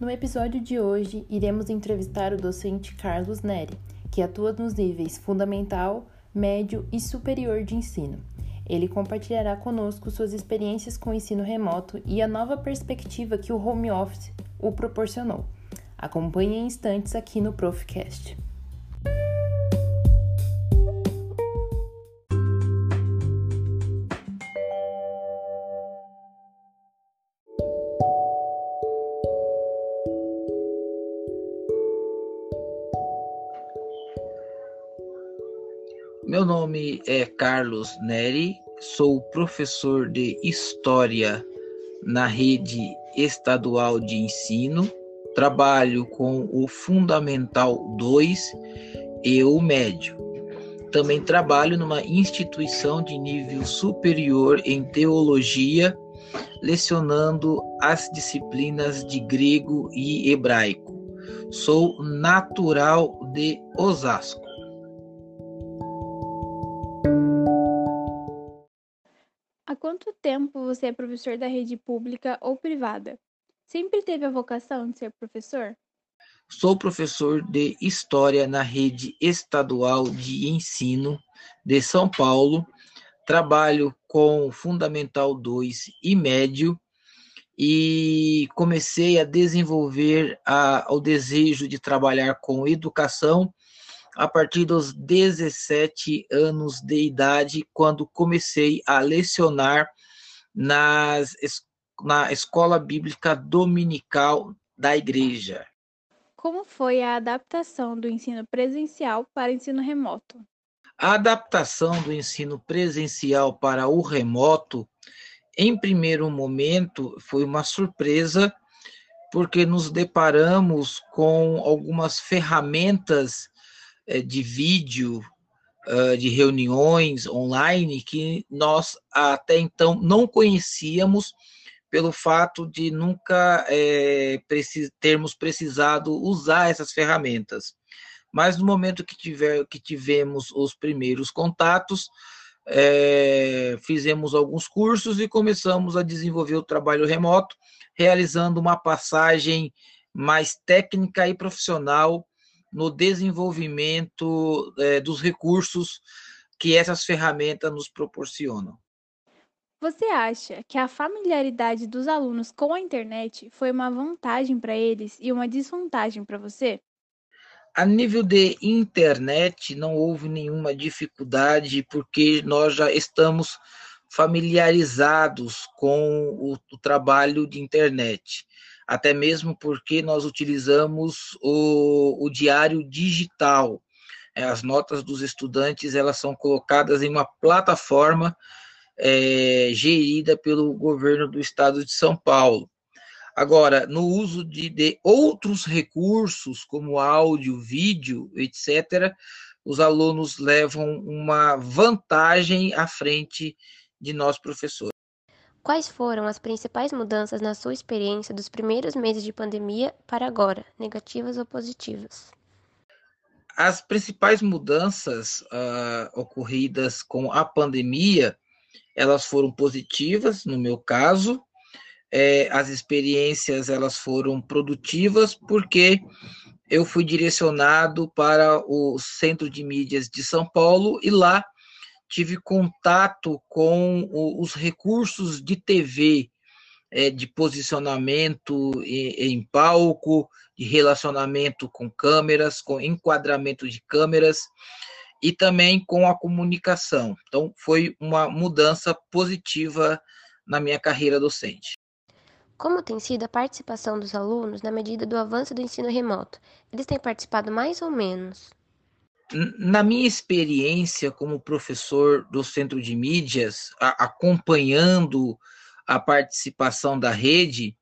No episódio de hoje, iremos entrevistar o docente Carlos Neri, que atua nos níveis fundamental, médio e superior de ensino. Ele compartilhará conosco suas experiências com o ensino remoto e a nova perspectiva que o home office o proporcionou. Acompanhe em instantes aqui no Profcast. Meu nome é Carlos Neri, sou professor de História na rede estadual de ensino, trabalho com o Fundamental 2 e o Médio. Também trabalho numa instituição de nível superior em teologia, lecionando as disciplinas de grego e hebraico. Sou natural de Osasco. Quanto tempo você é professor da rede pública ou privada? Sempre teve a vocação de ser professor? Sou professor de História na rede estadual de ensino de São Paulo. Trabalho com Fundamental 2 e Médio e comecei a desenvolver a, o desejo de trabalhar com educação a partir dos 17 anos de idade, quando comecei a lecionar nas, na escola bíblica dominical da igreja. Como foi a adaptação do ensino presencial para o ensino remoto? A adaptação do ensino presencial para o remoto, em primeiro momento, foi uma surpresa, porque nos deparamos com algumas ferramentas de vídeo, de reuniões online que nós até então não conhecíamos pelo fato de nunca é, termos precisado usar essas ferramentas. Mas no momento que, tiver, que tivemos os primeiros contatos, é, fizemos alguns cursos e começamos a desenvolver o trabalho remoto, realizando uma passagem mais técnica e profissional no desenvolvimento é, dos recursos que essas ferramentas nos proporcionam. Você acha que a familiaridade dos alunos com a internet foi uma vantagem para eles e uma desvantagem para você? A nível de internet, não houve nenhuma dificuldade, porque nós já estamos familiarizados com o, o trabalho de internet até mesmo porque nós utilizamos o, o diário digital. É, as notas dos estudantes elas são colocadas em uma plataforma é, gerida pelo governo do estado de São Paulo. Agora, no uso de, de outros recursos, como áudio, vídeo, etc., os alunos levam uma vantagem à frente de nós professores. Quais foram as principais mudanças na sua experiência dos primeiros meses de pandemia para agora, negativas ou positivas? As principais mudanças uh, ocorridas com a pandemia, elas foram positivas, no meu caso. É, as experiências elas foram produtivas porque eu fui direcionado para o Centro de Mídias de São Paulo e lá tive contato com os recursos de TV, é, de posicionamento em, palco, de relacionamento com câmeras, com enquadramento de câmeras e também com a comunicação. Então, foi uma mudança positiva na minha carreira docente. Como tem sido a participação dos alunos na medida do avanço do ensino remoto? Eles têm participado mais ou menos? Na minha experiência como professor do Centro de Mídias, a, acompanhando a participação da rede,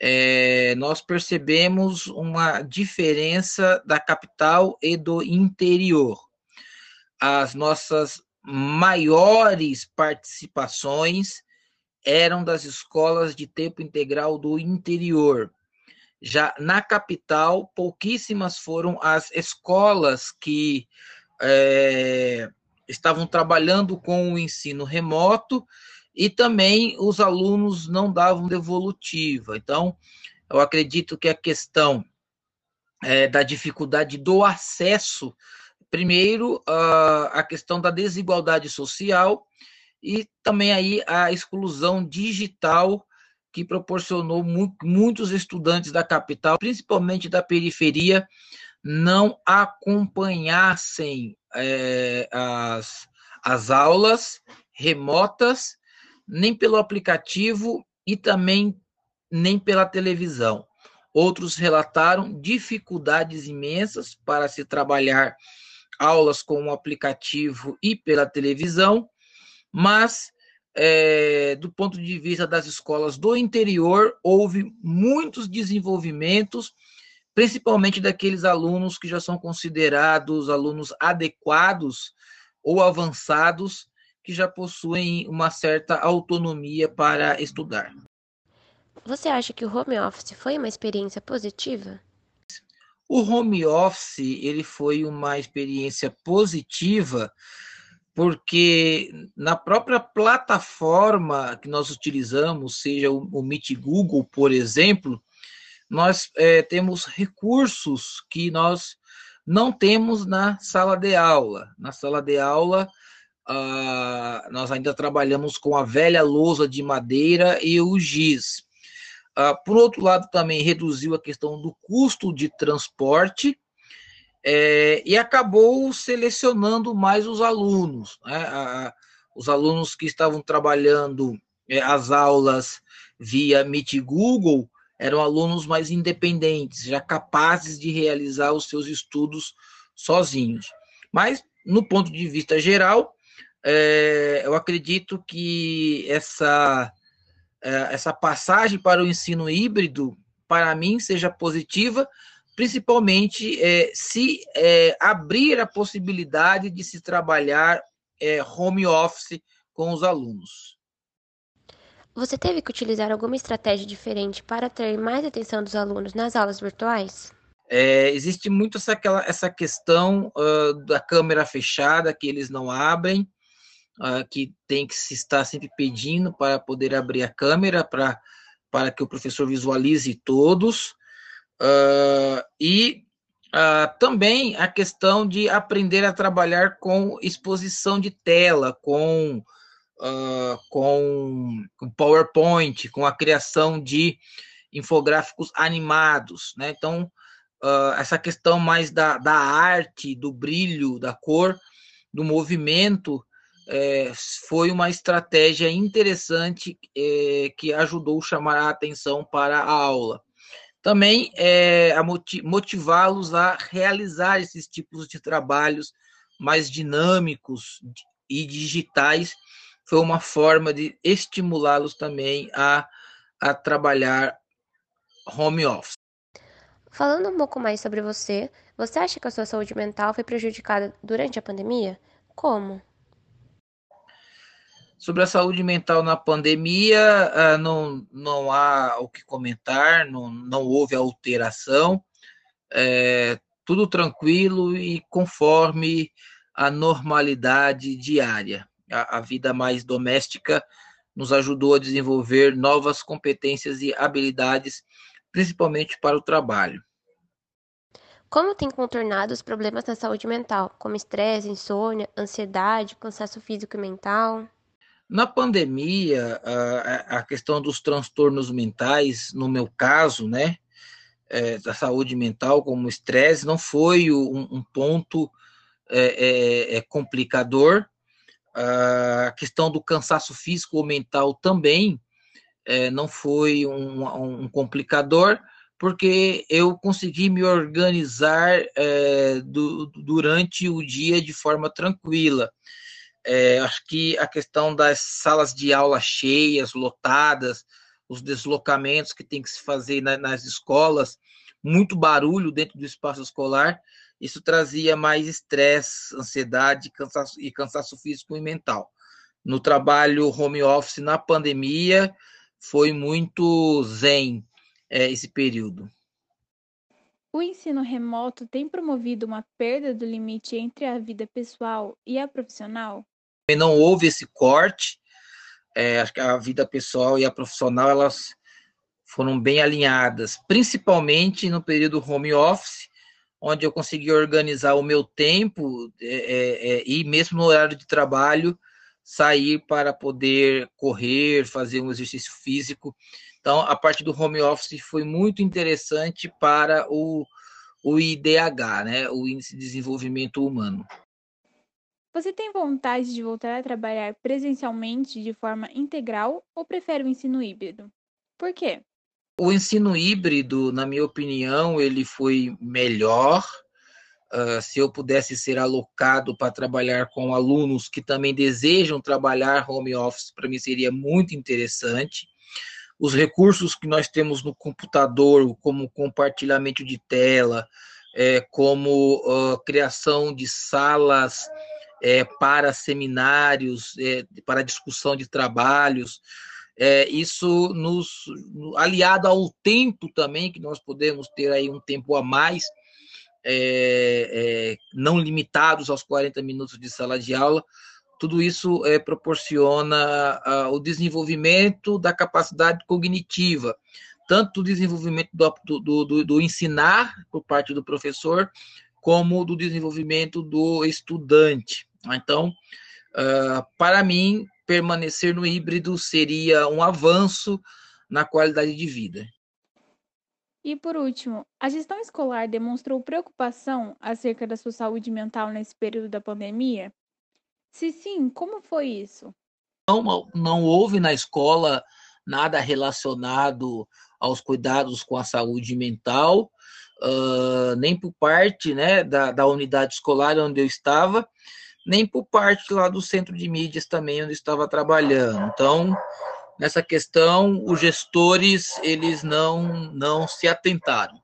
é, nós percebemos uma diferença da capital e do interior. As nossas maiores participações eram das escolas de tempo integral do interior, já na capital, pouquíssimas foram as escolas que é, estavam trabalhando com o ensino remoto e também os alunos não davam devolutiva. Então, Eu acredito que a questão é, da dificuldade do acesso, primeiro, a questão da desigualdade social e também aí a exclusão digital que proporcionou mu muitos estudantes da capital, principalmente da periferia, não acompanhassem é, as, as aulas remotas, nem pelo aplicativo e também nem pela televisão. Outros relataram dificuldades imensas para se trabalhar aulas com o aplicativo e pela televisão, mas é, do ponto de vista das escolas do interior, houve muitos desenvolvimentos, principalmente daqueles alunos que já são considerados alunos adequados ou avançados, que já possuem uma certa autonomia para estudar. Você acha que o home office foi uma experiência positiva? O home office ele foi uma experiência positiva porque na própria plataforma que nós utilizamos, seja o, o Meet Google, por exemplo, nós é, temos recursos que nós não temos na sala de aula. Na sala de aula, ah, nós ainda trabalhamos com a velha lousa de madeira e o giz. Ah, por outro lado, também reduziu a questão do custo de transporte é, e acabou selecionando mais os alunos. Né? A, os alunos que estavam trabalhando é, as aulas via Meet Google eram alunos mais independentes, já capazes de realizar os seus estudos sozinhos. Mas, no ponto de vista geral, é, eu acredito que essa, é, essa passagem para o ensino híbrido, para mim, seja positiva, principalmente é, se é, abrir a possibilidade de se trabalhar é, home office com os alunos. Você teve que utilizar alguma estratégia diferente para atrair mais atenção dos alunos nas aulas virtuais? É, existe muito essa, aquela, essa questão uh, da câmera fechada que eles não abrem, uh, que tem que se estar sempre pedindo para poder abrir a câmera para, para que o professor visualize todos. Uh, e uh, também a questão de aprender a trabalhar com exposição de tela, com, uh, com, PowerPoint, com a criação de infográficos animados. Né? Então, essa questão mais da, da arte, do brilho, da cor, do movimento, é, foi uma estratégia interessante é, que ajudou a chamar a atenção para a aula também é, motivá-los a realizar esses tipos de trabalhos mais dinâmicos e digitais foi uma forma de estimulá-los também a, a trabalhar home office. Falando um pouco mais sobre você, você acha que a sua saúde mental foi prejudicada durante a pandemia? Como? Sobre a saúde mental na pandemia, ah, não, não há o que comentar, não, não houve alteração, é, tudo tranquilo e conforme a normalidade diária. A, a vida mais doméstica nos ajudou a desenvolver novas competências e habilidades, principalmente para o trabalho. Como tem contornado os problemas na saúde mental, como estresse, insônia, ansiedade, cansaço físico e mental? Na pandemia, a, questão dos transtornos mentais, no meu caso, né, é, da saúde mental, como estresse, não foi um, um ponto é, é, é complicador. A questão do cansaço físico ou mental também é, não foi um, um, complicador, porque eu consegui me organizar é, do, durante o dia de forma tranquila. É, acho que a questão das salas de aula cheias, lotadas, os deslocamentos que tem que se fazer na, nas escolas, muito barulho dentro do espaço escolar, isso trazia mais estresse, ansiedade cansaço, e cansaço físico e mental. No trabalho home office, na pandemia, foi muito zen é, esse período. O ensino remoto tem promovido uma perda do limite entre a vida pessoal e a profissional? Não houve esse corte. É, acho que a vida pessoal e a profissional elas foram bem alinhadas, principalmente no período home office, onde eu consegui organizar o meu tempo é, é, é, e mesmo no horário de trabalho sair para poder correr, fazer um exercício físico. Então, a parte do home office foi muito interessante para o, o IDH, né, o Índice de Desenvolvimento Humano. Você tem vontade de voltar a trabalhar presencialmente de forma integral ou prefere o ensino híbrido? Por quê? O ensino híbrido, na minha opinião, ele foi melhor. Uh, se eu pudesse ser alocado para trabalhar com alunos que também desejam trabalhar home office, para mim seria muito interessante. Os recursos que nós temos no computador, como compartilhamento de tela, é, como uh, criação de salas é, para seminários, é, para discussão de trabalhos, é, isso nos aliado ao tempo também que nós podemos ter aí um tempo a mais é, é, não limitados aos 40 minutos de sala de aula tudo isso é, proporciona o desenvolvimento da capacidade cognitiva tanto o desenvolvimento do, do, do, do ensinar por parte do professor como do desenvolvimento do estudante então uh, para mim permanecer no híbrido seria um avanço na qualidade de vida. E por último, a gestão escolar demonstrou preocupação acerca da sua saúde mental nesse período da pandemia? Se sim, como foi isso? Não, não houve na escola nada relacionado aos cuidados com a saúde mental, uh, nem por parte né, da, da unidade escolar onde eu estava, nem por parte lá do centro de mídias também, onde estava trabalhando. Então, nessa questão, os gestores, eles não, não se atentaram.